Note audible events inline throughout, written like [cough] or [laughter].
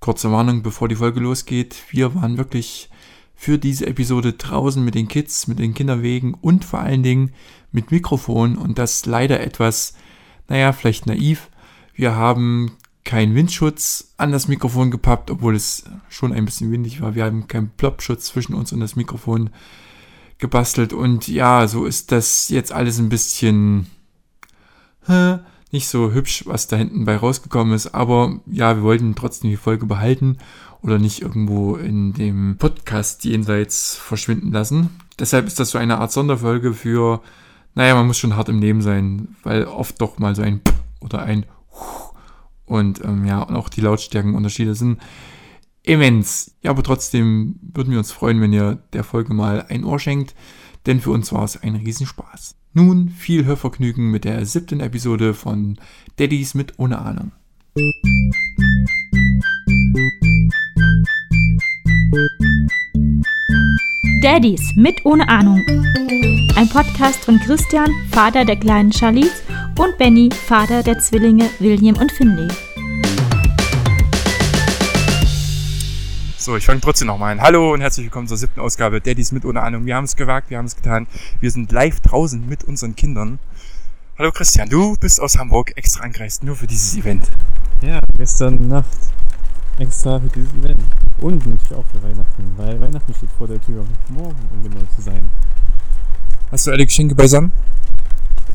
Kurze Warnung, bevor die Folge losgeht. Wir waren wirklich für diese Episode draußen mit den Kids, mit den Kinderwegen und vor allen Dingen mit Mikrofon und das leider etwas, naja, vielleicht naiv. Wir haben keinen Windschutz an das Mikrofon gepappt, obwohl es schon ein bisschen windig war. Wir haben keinen Plopschutz zwischen uns und das Mikrofon gebastelt und ja, so ist das jetzt alles ein bisschen hä, nicht so hübsch, was da hinten bei rausgekommen ist, aber ja, wir wollten trotzdem die Folge behalten oder nicht irgendwo in dem Podcast jenseits verschwinden lassen. Deshalb ist das so eine Art Sonderfolge für, naja, man muss schon hart im Leben sein, weil oft doch mal so ein P oder ein und ähm, ja, und auch die Lautstärkenunterschiede sind immens. Ja, aber trotzdem würden wir uns freuen, wenn ihr der Folge mal ein Ohr schenkt, denn für uns war es ein Riesenspaß. Nun viel Hörvergnügen mit der siebten Episode von Daddies mit ohne Ahnung. Daddies mit ohne Ahnung. Ein Podcast von Christian, Vater der kleinen Charlize, und Benny, Vater der Zwillinge William und Finley. So, ich fange trotzdem nochmal an. Hallo und herzlich willkommen zur siebten Ausgabe Daddies mit ohne Ahnung. Wir haben es gewagt, wir haben es getan. Wir sind live draußen mit unseren Kindern. Hallo Christian, du bist aus Hamburg extra angereist, nur für dieses Event. Ja, gestern Nacht extra für dieses Event. Und natürlich auch für Weihnachten, weil Weihnachten steht vor der Tür. Morgen, um genau zu sein. Hast du alle Geschenke beisammen?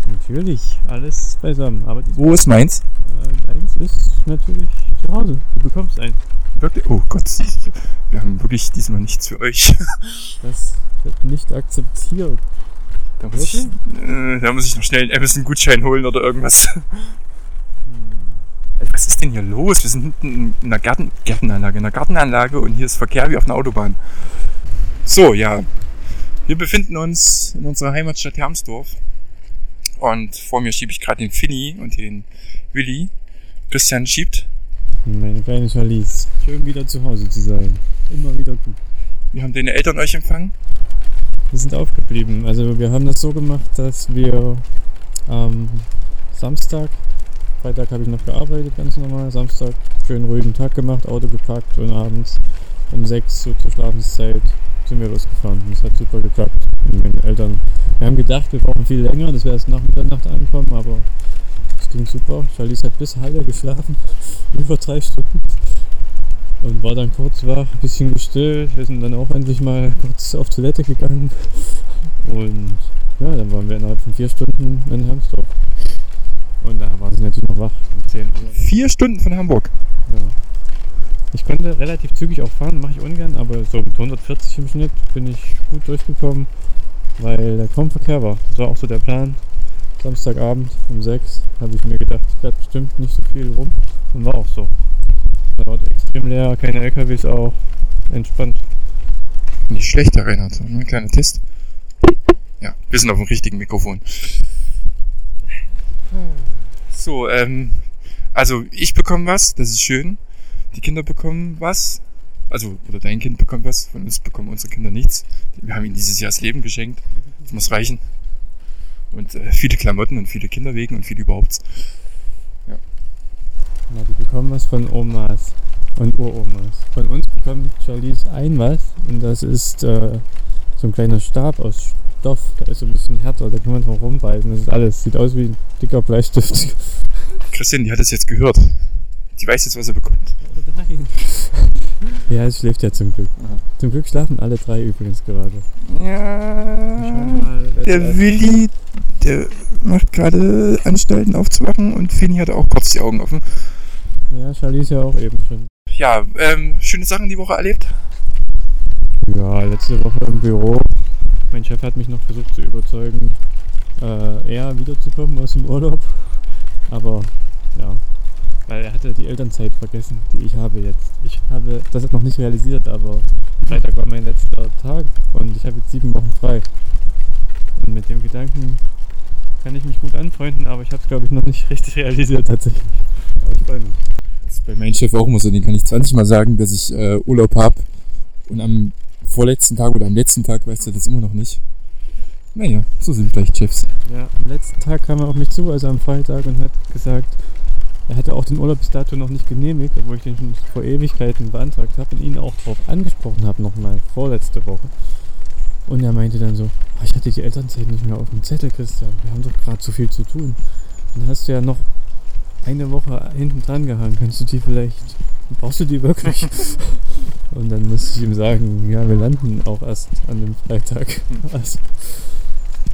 Natürlich, alles beisammen. Aber Wo ist meins? Äh, deins ist natürlich zu Hause. Du bekommst einen. Wirklich? Oh Gott, wir haben wirklich diesmal nichts für euch. Das wird nicht akzeptiert. Da muss, ich, äh, da muss ich noch schnell einen Amazon-Gutschein holen oder irgendwas. Hm. Was ist denn hier los? Wir sind hinten in einer Garten Gartenanlage, in einer Gartenanlage und hier ist Verkehr wie auf einer Autobahn. So, ja. Wir befinden uns in unserer Heimatstadt Hermsdorf. Und vor mir schiebe ich gerade den Finny und den Willi. Christian schiebt. Meine kleine Charlize. Schön wieder zu Hause zu sein. Immer wieder gut. Wie haben deine Eltern euch empfangen? Wir sind aufgeblieben. Also wir haben das so gemacht, dass wir am Samstag, Freitag habe ich noch gearbeitet, ganz normal. Samstag schön ruhigen Tag gemacht, Auto gepackt und abends um sechs so zur Schlafenszeit sind wir losgefahren. Das hat super geklappt. Und meine Eltern, wir haben gedacht, wir brauchen viel länger, das wäre erst nach Mitternacht ankommen, aber es ging super. Charlize hat bis Halle geschlafen, [laughs] über drei Stunden. Und war dann kurz wach, ein bisschen gestillt. Wir sind dann auch endlich mal kurz auf Toilette gegangen. Und ja, dann waren wir innerhalb von vier Stunden in Hermsdorf. Und da war sie natürlich noch wach. Um 10 Uhr. Vier Stunden von Hamburg. Ja. Ich konnte relativ zügig auch fahren, mache ich ungern, aber so mit 140 im Schnitt bin ich gut durchgekommen, weil da kaum Verkehr war. Das war auch so der Plan. Samstagabend um 6 habe ich mir gedacht, es fährt bestimmt nicht so viel rum. Und war auch so. Da war extrem leer, keine LKWs auch. Entspannt. Nicht schlecht, Herr Reinhardt. Ein kleiner Test. Ja, wir sind auf dem richtigen Mikrofon. So, ähm, also ich bekomme was, das ist schön. Die Kinder bekommen was. Also, oder dein Kind bekommt was. Von uns bekommen unsere Kinder nichts. Wir haben ihnen dieses Jahr das Leben geschenkt. Das muss reichen. Und äh, viele Klamotten und viele Kinderwegen und viel überhaupt. Ja, die bekommen was von Omas und Uromas. Von uns bekommt Charlize ein was und das ist äh, so ein kleiner Stab aus Stoff. Der ist so ein bisschen härter, da kann man drauf rumbeißen. Das ist alles. Sieht aus wie ein dicker Bleistift. Christian, die hat es jetzt gehört. Die weiß jetzt, was er bekommt. Oh nein. Ja, es schläft ja zum Glück. Aha. Zum Glück schlafen alle drei übrigens gerade. Ja. mal, Der Willi, der macht gerade Anstalten aufzuwachen und Finny hat auch kurz die Augen offen. Ja, Charlize ja auch eben schon. Ja, ähm, schöne Sachen die Woche erlebt. Ja, letzte Woche im Büro. Mein Chef hat mich noch versucht zu überzeugen, äh, eher wiederzukommen aus dem Urlaub. Aber ja, weil er hatte die Elternzeit vergessen, die ich habe jetzt. Ich habe das noch nicht realisiert, aber Freitag war mein letzter Tag und ich habe jetzt sieben Wochen frei. Und mit dem Gedanken kann ich mich gut anfreunden, aber ich habe es glaube ich noch nicht richtig realisiert tatsächlich. Aber ich freue mich. Das ist bei meinem Chef auch immer so, den kann ich 20 Mal sagen, dass ich äh, Urlaub habe und am vorletzten Tag oder am letzten Tag weiß er das immer noch nicht. Naja, so sind vielleicht Chefs. Ja, am letzten Tag kam er auf mich zu, also am Freitag, und hat gesagt, er hatte auch den Urlaub bis dato noch nicht genehmigt, obwohl ich den schon vor Ewigkeiten beantragt habe und ihn auch darauf angesprochen habe, nochmal vorletzte Woche. Und er meinte dann so, "Ah, ich hatte die Elternzeit nicht mehr auf dem Zettel, Christian, wir haben doch gerade so viel zu tun. Dann hast du ja noch eine Woche hinten dran gehangen, kannst du die vielleicht, brauchst du die wirklich? [laughs] und dann musste ich ihm sagen, ja, wir landen auch erst an dem Freitag. Also,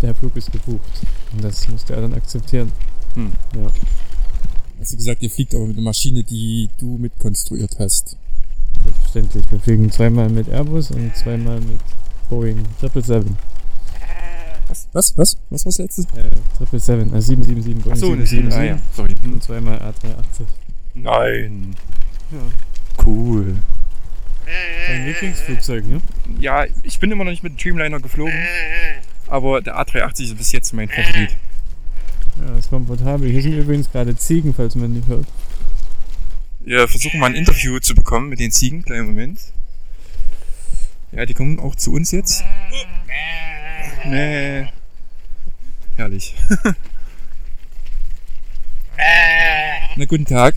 der Flug ist gebucht. Und das musste er dann akzeptieren. Hm. Ja. Hast du gesagt, ihr fliegt aber mit einer Maschine, die du mitkonstruiert hast. Selbstverständlich. Wir fliegen zweimal mit Airbus und zweimal mit Boeing 777. Was? Was? Was? Was war das letzte? Äh, 777, also 777 Boeing Achso, eine 7, 777 ah ja, sorry. und zweimal A380. Nein. Ja. Cool. Dein Lieblingsflugzeug, ne? Ja, ich bin immer noch nicht mit dem Dreamliner geflogen, aber der A380 ist bis jetzt mein Favorit. Ja, ist komfortabel. Hier sind übrigens gerade Ziegen, falls man nicht hört. Wir versuchen mal ein Interview zu bekommen mit den Ziegen. Kleinen Moment. Ja, die kommen auch zu uns jetzt. Nee. Herrlich. [laughs] Na, guten Tag.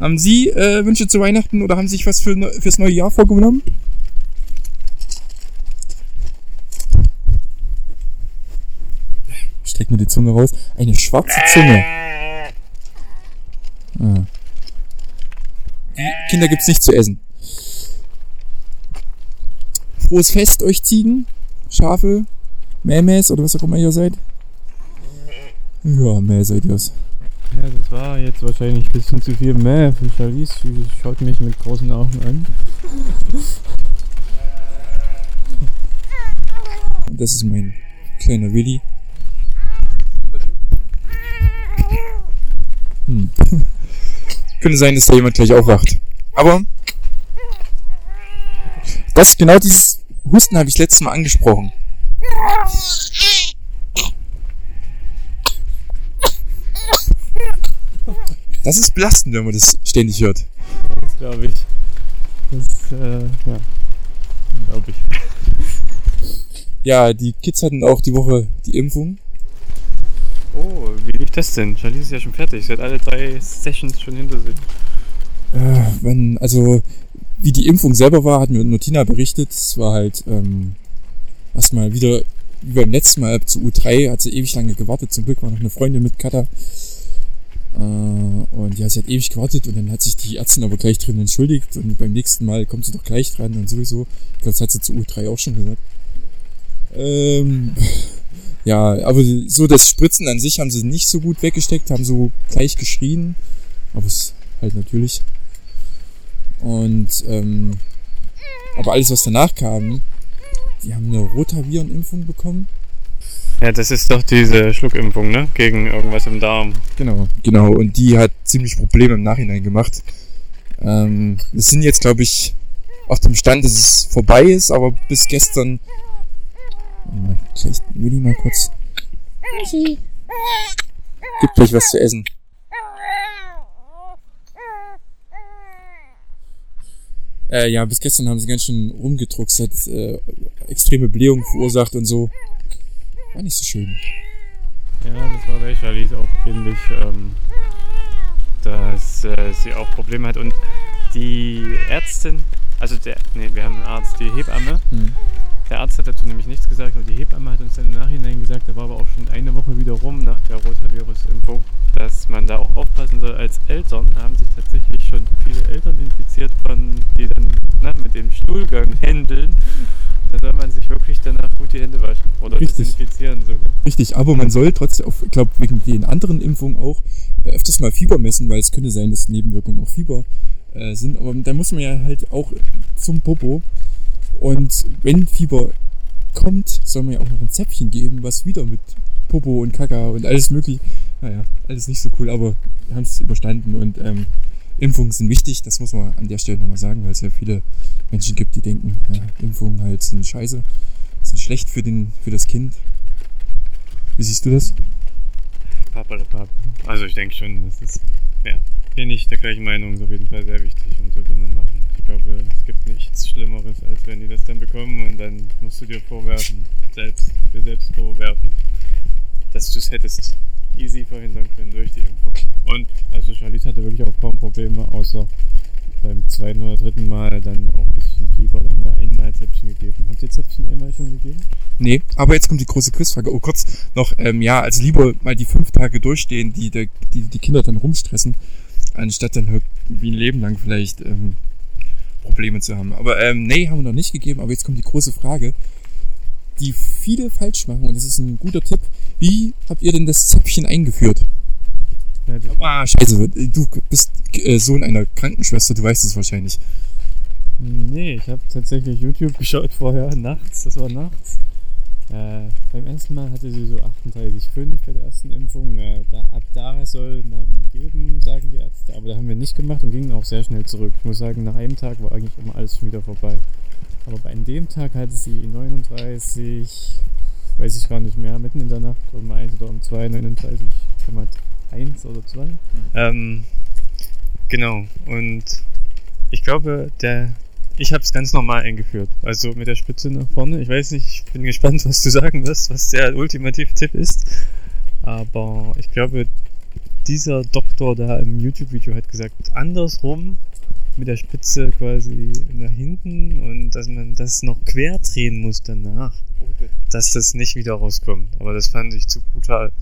Haben Sie äh, Wünsche zu Weihnachten oder haben Sie sich was für, fürs neue Jahr vorgenommen? Streck mir die Zunge raus. Eine schwarze Zunge. Ah. Kinder gibt's nicht zu essen. Frohes Fest euch Ziegen, Schafe, Mähmäs oder was auch immer ihr seid. Ja, Mäh seid ihr's. Ja, das war jetzt wahrscheinlich ein bisschen zu viel mehr für Charlize. Sie schaut mich mit großen Augen an. Und das ist mein kleiner Willi. Hm. [laughs] Könnte sein, dass da jemand gleich aufwacht. Aber das genau dieses Husten habe ich letztes Mal angesprochen. Das ist belastend, wenn man das ständig hört. Das glaube ich. Das, äh, ja. Glaube ich. Ja, die Kids hatten auch die Woche die Impfung. Oh, wie lief das denn? Charlize ist ja schon fertig. Sie hat alle drei Sessions schon hinter sich. Äh, wenn, also, wie die Impfung selber war, hat mir Notina berichtet. Es war halt ähm, erstmal wieder, wie beim letzten Mal zu U3, hat sie ewig lange gewartet. Zum Glück war noch eine Freundin mit Kata. Äh, und ja, sie hat ewig gewartet und dann hat sich die Ärztin aber gleich drin entschuldigt und beim nächsten Mal kommt sie doch gleich dran und sowieso. Das hat sie zu U3 auch schon gesagt. Ähm, ja, aber so das Spritzen an sich haben sie nicht so gut weggesteckt, haben so gleich geschrien. Aber es halt natürlich. Und ähm, aber alles, was danach kam, die haben eine Rotavirenimpfung bekommen. Ja, das ist doch diese Schluckimpfung, ne? Gegen irgendwas im Darm. Genau. Genau, und die hat ziemlich Probleme im Nachhinein gemacht. Ähm, wir sind jetzt, glaube ich, auf dem Stand, dass es vorbei ist, aber bis gestern. Warte mal, Vielleicht will ich mal kurz. Gibt gleich was zu essen. Äh, ja, bis gestern haben sie ganz schön rumgedruckt, hat äh, extreme Blähungen verursacht und so. War nicht so schön. Ja, das war bei Charlize auch ähnlich, ähm, dass äh, sie auch Probleme hat. Und die Ärztin, also der, nee, wir haben einen Arzt, die Hebamme, Hm. Der Arzt hat dazu nämlich nichts gesagt, aber die Hebamme hat uns dann im Nachhinein gesagt, da war aber auch schon eine Woche wieder rum nach der Rotavirus-Impfung, dass man da auch aufpassen soll als Eltern. Da haben sich tatsächlich schon viele Eltern infiziert, von, die dann na, mit dem Stuhlgang händeln. Da soll man sich wirklich danach gut die Hände waschen oder Richtig. desinfizieren sogar. Richtig, aber man soll trotzdem, auf, ich glaube, wegen den anderen Impfungen auch äh, öfters mal Fieber messen, weil es könnte sein, dass Nebenwirkungen auch Fieber äh, sind. Aber da muss man ja halt auch zum Popo. Und wenn Fieber kommt, soll man ja auch noch ein Zäpfchen geben, was wieder mit Popo und Kaka und alles möglich. Naja, alles nicht so cool, aber wir haben es überstanden und ähm, Impfungen sind wichtig, das muss man an der Stelle nochmal sagen, weil es ja viele Menschen gibt, die denken, ja, Impfungen halt sind scheiße, sind schlecht für, den, für das Kind. Wie siehst du das? Also ich denke schon, das ist, ja, bin ich der gleichen Meinung, ist auf jeden Fall sehr wichtig und sollte man machen. Glaube, es gibt nichts Schlimmeres, als wenn die das dann bekommen und dann musst du dir vorwerfen, selbst, dir selbst vorwerfen, dass du es hättest easy verhindern können durch die Impfung. Und also Charlize hatte wirklich auch kaum Probleme, außer beim zweiten oder dritten Mal dann auch ein bisschen Fieber. Da haben wir einmal Zäpfchen gegeben. Habt ihr Zäpfchen einmal schon gegeben? Nee, aber jetzt kommt die große Quizfrage. Oh, kurz noch, ähm, ja, also lieber mal die fünf Tage durchstehen, die der, die, die Kinder dann rumstressen, anstatt dann irgendwie ein Leben lang vielleicht ähm, Probleme zu haben. Aber ähm, nee, haben wir noch nicht gegeben. Aber jetzt kommt die große Frage, die viele falsch machen. Und das ist ein guter Tipp. Wie habt ihr denn das Zäpfchen eingeführt? Ja, Ah, scheiße, du bist äh, Sohn einer Krankenschwester, du weißt es wahrscheinlich. Nee, ich habe tatsächlich YouTube geschaut vorher, nachts, das war nachts. Äh, beim ersten Mal hatte sie so 38,5 bei der ersten Impfung. Äh, da, ab da soll man geben, sagen die Ärzte. Aber da haben wir nicht gemacht und gingen auch sehr schnell zurück. Ich muss sagen, nach einem Tag war eigentlich immer alles schon wieder vorbei. Aber bei dem Tag hatte sie 39, weiß ich gar nicht mehr, mitten in der Nacht, um 1 oder um 2, 39, kann man 1 oder 2. Ähm, genau, und ich glaube, der, ich habe es ganz normal eingeführt. Also mit der Spitze nach vorne. Ich weiß nicht, ich bin gespannt, was du sagen wirst, was der ultimative Tipp ist. Aber ich glaube, dieser Doktor da im YouTube-Video hat gesagt, andersrum mit der Spitze quasi nach hinten und dass man das noch quer drehen muss danach, dass das nicht wieder rauskommt. Aber das fand ich zu brutal.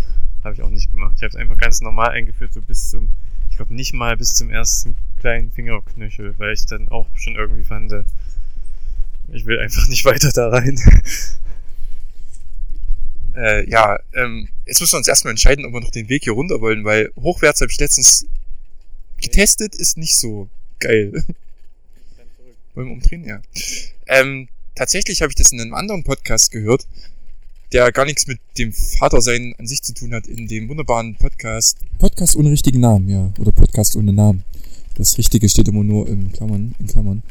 Habe ich auch nicht gemacht. Ich habe es einfach ganz normal eingeführt, so bis zum, ich glaube nicht mal bis zum ersten kleinen Fingerknöchel, weil ich dann auch schon irgendwie fand, äh, ich will einfach [laughs] nicht weiter da rein. [laughs] Äh, ja, ähm, jetzt müssen wir uns erstmal entscheiden, ob wir noch den Weg hier runter wollen, weil hochwärts habe ich letztens getestet, ist nicht so geil. [laughs] Wollen wir umdrehen? Ja. Ähm, tatsächlich habe ich das in einem anderen Podcast gehört, der gar nichts mit dem Vatersein an sich zu tun hat, in dem wunderbaren Podcast. Podcast ohne richtigen Namen, ja. Oder Podcast ohne Namen. Das Richtige steht immer nur in Klammern, in Klammern.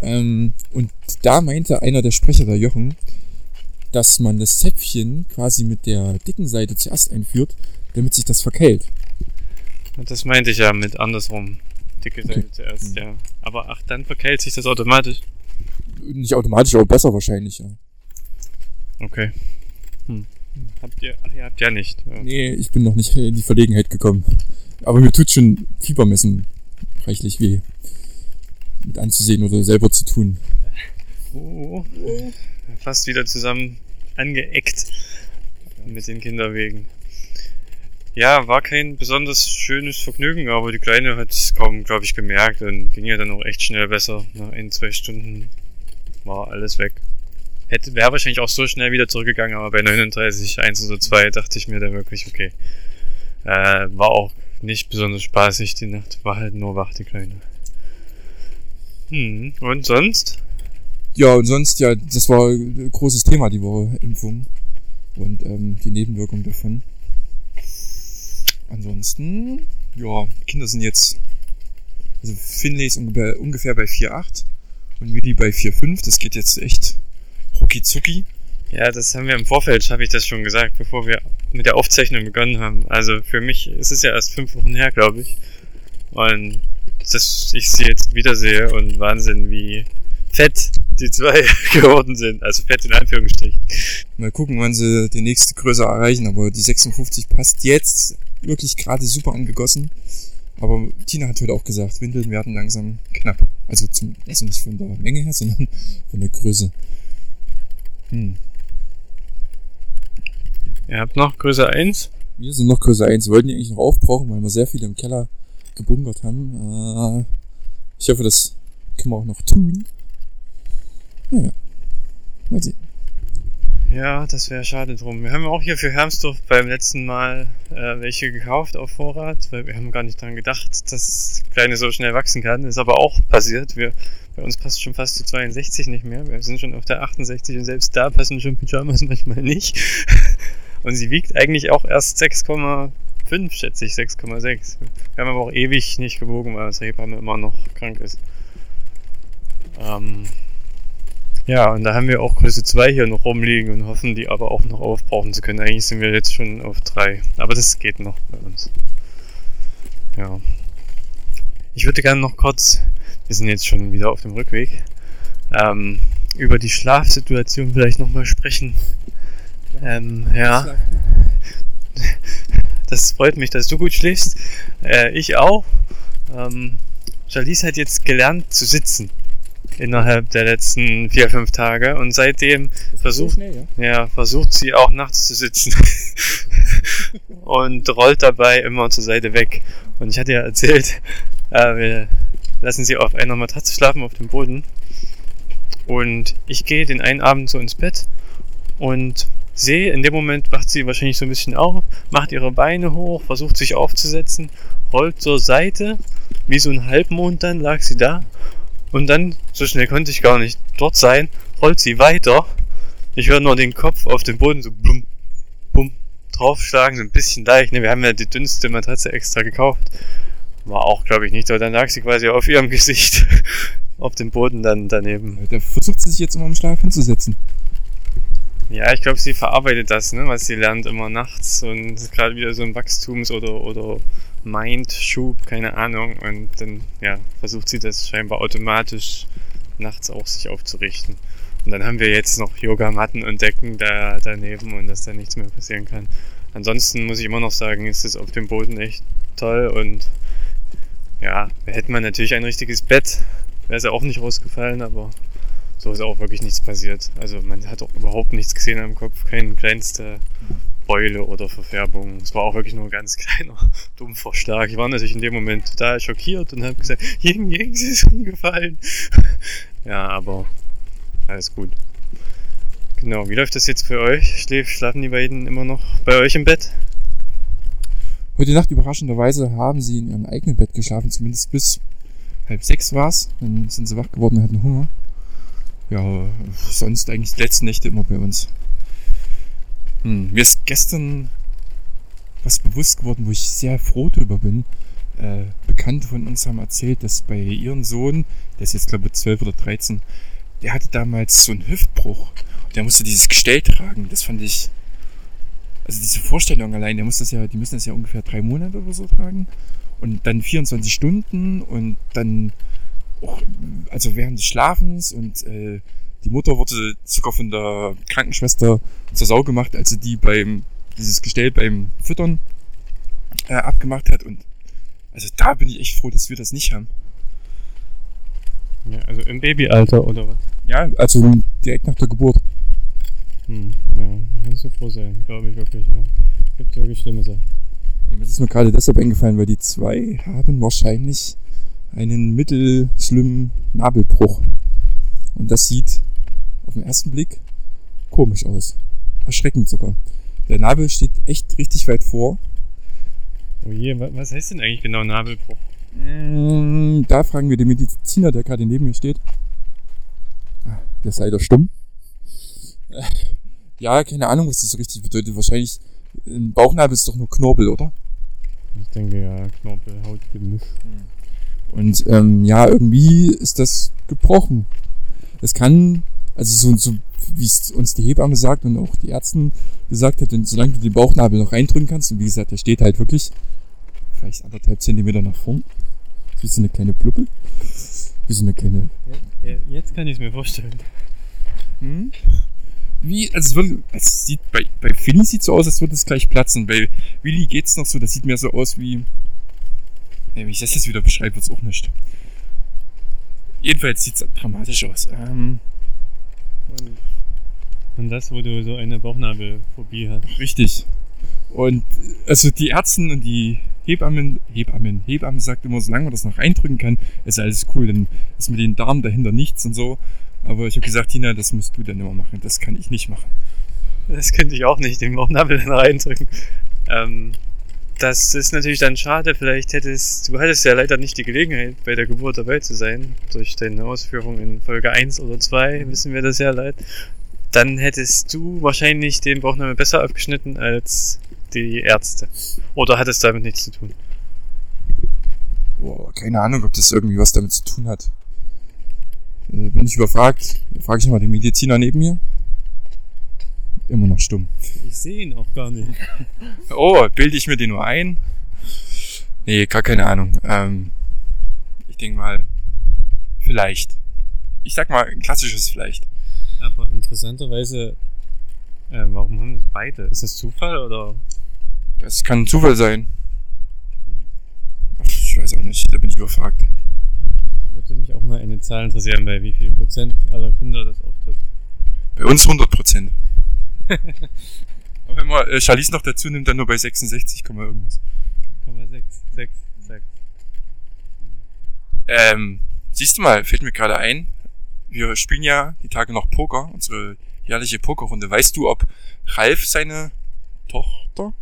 Ähm, und da meinte einer der Sprecher, der Jochen, dass man das Zäpfchen quasi mit der dicken Seite zuerst einführt, damit sich das verkeilt. Das meinte ich ja mit andersrum. Dicke Seite Okay. zuerst, Mhm. ja. Aber ach, dann verkeilt sich das automatisch. Nicht automatisch, aber besser wahrscheinlich, ja. Okay. Hm. Habt ihr, ach, ihr habt ja nicht. Ja. Nee, ich bin noch nicht in die Verlegenheit gekommen. Aber mir tut schon Fiebermessen reichlich weh. Mit anzusehen oder selber zu tun. Oh, fast wieder zusammen angeeckt mit den Kinderwegen. Ja, war kein besonders schönes Vergnügen, aber die Kleine hat es kaum, glaube ich, gemerkt und ging ja dann auch echt schnell besser. Nach ein, zwei Stunden war alles weg. Hätte, wäre wahrscheinlich auch so schnell wieder zurückgegangen, aber bei 39, 1 oder 2 dachte ich mir dann wirklich, okay. Äh, war auch nicht besonders spaßig die Nacht, war halt nur wach, die Kleine. Hm, und sonst? Ja, und sonst, ja, das war ein großes Thema die Woche, Impfung. Und ähm, die Nebenwirkung davon. Ansonsten, ja, Kinder sind jetzt, also Finlay ist ungefähr, ungefähr bei 4,8 und Willi bei 4,5. Das geht jetzt echt rucki zucki. Ja, das haben wir im Vorfeld, habe ich das schon gesagt, bevor wir mit der Aufzeichnung begonnen haben. Also für mich ist es ja erst fünf Wochen her, glaube ich. Und dass ich sie jetzt wiedersehe und Wahnsinn, wie fett die zwei [laughs] geworden sind. Also fett in Anführungsstrichen. Mal gucken, wann sie die nächste Größe erreichen. Aber die 56 passt jetzt wirklich gerade super angegossen. Aber Tina hat heute auch gesagt, Windeln werden langsam knapp. Also, zum, also nicht von der Menge her, sondern von der Größe. Hm. Ihr habt noch Größe 1? Wir sind noch Größe 1. Wir wollten die eigentlich noch aufbrauchen, weil wir sehr viel im Keller gebunkert haben. Äh, ich hoffe, das können wir auch noch tun. Naja. Mal sehen. Ja, das wäre schade drum. Wir haben auch hier für Hermsdorf beim letzten Mal äh, welche gekauft auf Vorrat, weil wir haben gar nicht dran gedacht, dass das Kleine so schnell wachsen kann. Ist aber auch passiert. Wir, bei uns passt schon fast die 62 nicht mehr. Wir sind schon auf der 68 und selbst da passen schon Pyjamas [laughs] manchmal nicht. Und sie wiegt eigentlich auch erst 6,5, schätze ich, 6,6. Wir haben aber auch ewig nicht gewogen, weil das Hebamme immer noch krank ist. Ähm, ja, und da haben wir auch Größe 2 hier noch rumliegen und hoffen, die aber auch noch aufbrauchen zu können. Eigentlich sind wir jetzt schon auf 3, aber das geht noch bei uns. Ja. Ich würde gerne noch kurz, wir sind jetzt schon wieder auf dem Rückweg, ähm, über die Schlafsituation vielleicht nochmal sprechen. Ähm, ja. Das freut mich, dass du gut schläfst. Äh, ich auch. Ähm, Jalice hat jetzt gelernt zu sitzen innerhalb der letzten vier, fünf Tage und seitdem versucht, schnell, ja? ja, versucht sie auch nachts zu sitzen [laughs] und rollt dabei immer zur Seite weg. Und ich hatte ja erzählt, äh, wir lassen sie auf einer Matratze schlafen auf dem Boden und ich gehe den einen Abend so ins Bett und sehe, in dem Moment wacht sie wahrscheinlich so ein bisschen auf, macht ihre Beine hoch, versucht sich aufzusetzen, rollt zur Seite, wie so ein Halbmond dann lag sie da und dann, so schnell konnte ich gar nicht dort sein, rollt sie weiter. Ich höre nur den Kopf auf dem Boden so blum, bum, draufschlagen, so ein bisschen leicht. Ne? Wir haben ja die dünnste Matratze extra gekauft. War auch, glaube ich, nicht, aber dann lag sie quasi auf ihrem [laughs] Gesicht auf dem Boden dann daneben. Da versucht sie sich jetzt immer im Schlaf hinzusetzen. Ja, ich glaube, sie verarbeitet das, ne, was sie lernt immer nachts und gerade wieder so ein Wachstums- oder, oder Mindschub, keine Ahnung. Und dann, ja, versucht sie das scheinbar automatisch nachts auch sich aufzurichten. Und dann haben wir jetzt noch Yogamatten und Decken da daneben und dass da nichts mehr passieren kann. Ansonsten muss ich immer noch sagen, ist es auf dem Boden echt toll und ja, hätte man natürlich ein richtiges Bett, wäre es ja auch nicht rausgefallen, aber so ist auch wirklich nichts passiert. Also man hat auch überhaupt nichts gesehen am Kopf, kein kleinste Beule oder Verfärbung. Es war auch wirklich nur ein ganz [laughs] kleiner dumpfer Schlag. Ich war natürlich in dem Moment total schockiert und habe gesagt, Jing, Jing, sie ist hingefallen. [laughs] ja, aber alles gut. Genau, wie läuft das jetzt für euch? Schläf, schlafen die beiden immer noch bei euch im Bett? Heute Nacht überraschenderweise haben sie in ihrem eigenen Bett geschlafen, zumindest bis halb sechs war's. Dann sind sie wach geworden und hatten Hunger. Ja, sonst eigentlich die letzten Nächte immer bei uns. Hm, mir ist gestern was bewusst geworden, wo ich sehr froh drüber bin. Äh, Bekannte von uns haben erzählt, dass bei ihrem Sohn, der ist jetzt glaube ich 12 oder 13, der hatte damals so einen Hüftbruch. Der musste dieses Gestell tragen. Das fand ich, also diese Vorstellung allein, der muss das ja, die müssen das ja ungefähr drei Monate oder so tragen. Und dann 24 Stunden und dann auch, also während des Schlafens und äh, die Mutter wurde sogar von der Krankenschwester zur Sau gemacht, als sie die beim, dieses Gestell beim Füttern äh, abgemacht hat. Und also da bin ich echt froh, dass wir das nicht haben. Ja, also im Babyalter oder was? Ja, also direkt nach der Geburt. Hm, ja, da kannst du froh sein, glaube ich wirklich. Ja. Gibt wirklich schlimme Sachen. Mir ist es nur gerade deshalb eingefallen, weil die zwei haben wahrscheinlich einen mittelschlimmen Nabelbruch. Und das sieht auf den ersten Blick komisch aus. Erschreckend sogar. Der Nabel steht echt richtig weit vor. Oh je, wa- was heißt denn eigentlich genau Nabelbruch? Mm, Da fragen wir den Mediziner, der gerade neben mir steht. Ah, Der ist leider stumm. Ja, keine Ahnung, was das so richtig bedeutet. Wahrscheinlich, ein Bauchnabel ist doch nur Knorpel, oder? Ich denke ja, Knorpel, Hautgemisch. Und ähm, ja, irgendwie ist das gebrochen. Es kann, also so, so wie es uns die Hebamme sagt und auch die Ärztin gesagt hat, und solange du den Bauchnabel noch reindrücken kannst, und wie gesagt, der steht halt wirklich vielleicht anderthalb Zentimeter nach vorn, wie so eine kleine Pluppe, wie so eine kleine, Ja, jetzt kann ich es mir vorstellen. hm? wie, also es, würde, es sieht, bei, bei Finny sieht so aus, als würde es gleich platzen, bei Willi geht's noch so, das sieht mehr so aus wie, ja, wie ich das jetzt wieder beschreibe, wird's auch nicht. Jedenfalls sieht's dramatisch aus. Ähm, Und, und das, wo du so eine Bauchnabelphobie hast. richtig. Und also die Ärzte und die Hebammen, Hebammen, Hebamme sagt immer, solange man das noch reindrücken kann, ist alles cool. Dann ist mit den Darm dahinter nichts und so. Aber ich habe gesagt, Tina, das musst du dann immer machen. Das kann ich nicht machen. Das könnte ich auch nicht, den Bauchnabel dann reindrücken. Ähm, das ist natürlich dann schade. Vielleicht hättest du hattest ja leider nicht die Gelegenheit, bei der Geburt dabei zu sein. Durch deine Ausführung in Folge 1 oder 2 wissen wir das ja leid. Dann hättest du wahrscheinlich den Bauchnabel besser abgeschnitten als die Ärzte. Oder hat es damit nichts zu tun? Boah, keine Ahnung, ob das irgendwie was damit zu tun hat. Äh, bin ich überfragt, frage ich mal den Mediziner neben mir. Immer noch stumm. Ich sehe ihn auch gar nicht. [laughs] Oh, bilde ich mir den nur ein? Nee, gar keine Ahnung. Ähm, ich denke mal, vielleicht. Ich sag mal, ein klassisches vielleicht. Aber interessanterweise, äh, warum haben das beide? Ist das Zufall oder? Das kann ein Zufall sein. Ich weiß auch nicht, da bin ich überfragt. Da würde mich auch mal eine Zahl interessieren, bei wie viel Prozent aller Kinder das auftritt. Bei uns 100 Prozent. Aber wenn man äh, Charlize noch dazu nimmt, dann nur bei 66, Komma irgendwas. 6, 6, 6. Ähm, siehst du mal, fällt mir gerade ein, wir spielen ja die Tage noch Poker, unsere jährliche Pokerrunde. Weißt du, ob Ralf seine Tochter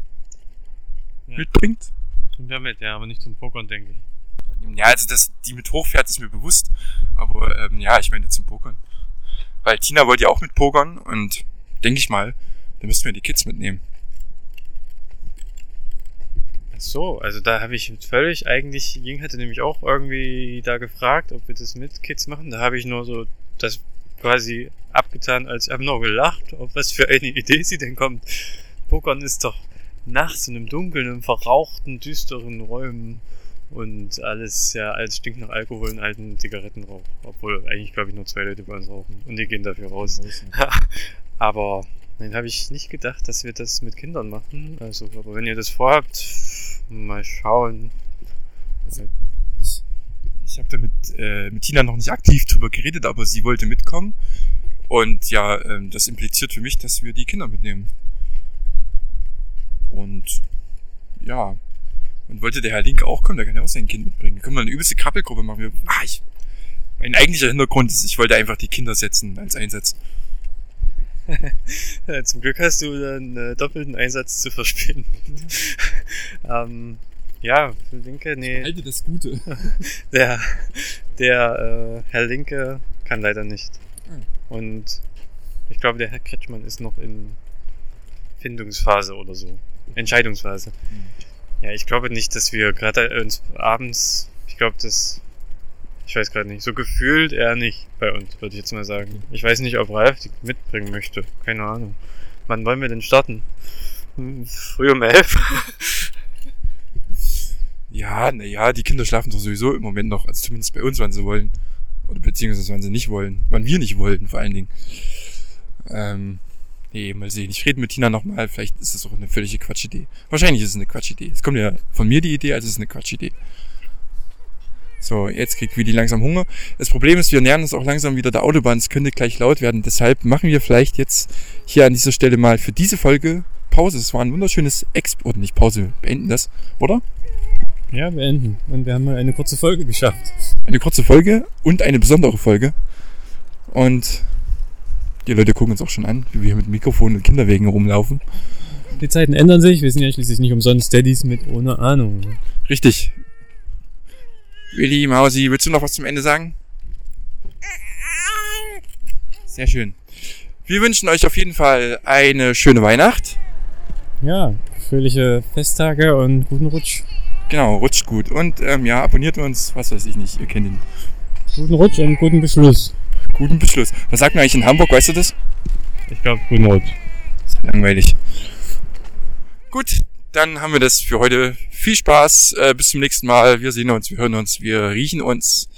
Ja. mitbringt? Bringt er mit, ja, aber nicht zum Pokern, denke ich. Ja, also dass die mit hochfährt, ist mir bewusst. Aber ähm, ja, ich meine zum Pokern. Weil Tina wollte ja auch mit pokern und denke ich mal, da müssten wir die Kids mitnehmen. Ach so, also da habe ich völlig eigentlich, Ying hatte nämlich auch irgendwie da gefragt, ob wir das mit Kids machen. Da habe ich nur so das quasi abgetan, als ich habe nur gelacht, auf was für eine [laughs] Idee sie denn kommt. Pokern ist doch nachts in einem dunklen, in verrauchten, düsteren Räumen und alles, ja, alles stinkt nach Alkohol und alten Zigarettenrauch. Obwohl eigentlich, glaube ich, nur zwei Leute bei uns rauchen und die gehen dafür raus. [laughs] Aber dann habe ich nicht gedacht, dass wir das mit Kindern machen. Also, aber wenn ihr das vorhabt, mal schauen. Ich, ich habe da mit, äh, mit Tina noch nicht aktiv drüber geredet, aber sie wollte mitkommen. Und ja, ähm, das impliziert für mich, dass wir die Kinder mitnehmen. Und ja, und wollte der Herr Link auch kommen, der kann ja auch sein Kind mitbringen. Da können wir eine übelste Krabbelgruppe machen. Wir, ah, ich, mein eigentlicher Hintergrund ist, ich wollte einfach die Kinder setzen als Einsatz. [laughs] Zum Glück hast du dann äh, doppelten Einsatz zu verspielen. [laughs] ähm, ja, Linke, nee, Halte das Gute. [laughs] der, der äh, Herr Linke kann leider nicht. Hm. Und ich glaube, der Herr Kretschmann ist noch in Findungsphase oder so. Entscheidungsphase. Ja, ich glaube nicht, dass wir gerade uns abends, ich glaube, das, ich weiß gerade nicht, so gefühlt eher nicht bei uns, würde ich jetzt mal sagen. Ich weiß nicht, ob Ralf die mitbringen möchte. Keine Ahnung. Wann wollen wir denn starten? Hm, Früh um elf? [laughs] Ja, naja, die Kinder schlafen doch sowieso im Moment noch, also zumindest bei uns, wann sie wollen. Oder beziehungsweise wann sie nicht wollen. Wann wir nicht wollten, vor allen Dingen. Ähm, nee, mal sehen. Ich rede mit Tina nochmal, vielleicht ist das auch eine völlige Quatschidee. Wahrscheinlich ist es eine Quatschidee. Es kommt ja von mir die Idee, also es eine Quatschidee. So, jetzt kriegt Willi langsam Hunger. Das Problem ist, wir nähern uns auch langsam wieder der Autobahn. Es könnte gleich laut werden. Deshalb machen wir vielleicht jetzt hier an dieser Stelle mal für diese Folge Pause. Es war ein wunderschönes Exp... Oder nicht Pause, beenden das, oder? Ja, beenden. Und wir haben mal eine kurze Folge geschafft. eine kurze Folge und eine besondere Folge. Und die Leute gucken uns auch schon an, wie wir hier mit Mikrofon und Kinderwegen rumlaufen. Die Zeiten ändern sich. Wir sind ja schließlich nicht umsonst Daddies mit ohne Ahnung. Richtig. Willi, Mausi, willst du noch was zum Ende sagen? Sehr schön. Wir wünschen euch auf jeden Fall eine schöne Weihnacht. Ja, fröhliche Festtage und guten Rutsch. Genau, rutscht gut. Und ähm, ja, abonniert uns, was weiß ich nicht, ihr kennt ihn. Guten Rutsch und guten Beschluss. Guten Beschluss. Was sagt man eigentlich in Hamburg, weißt du das? Ich glaube, guten Rutsch. Ist langweilig. Gut, dann haben wir das für heute. Viel Spaß, äh, bis zum nächsten Mal. Wir sehen uns, wir hören uns, wir riechen uns.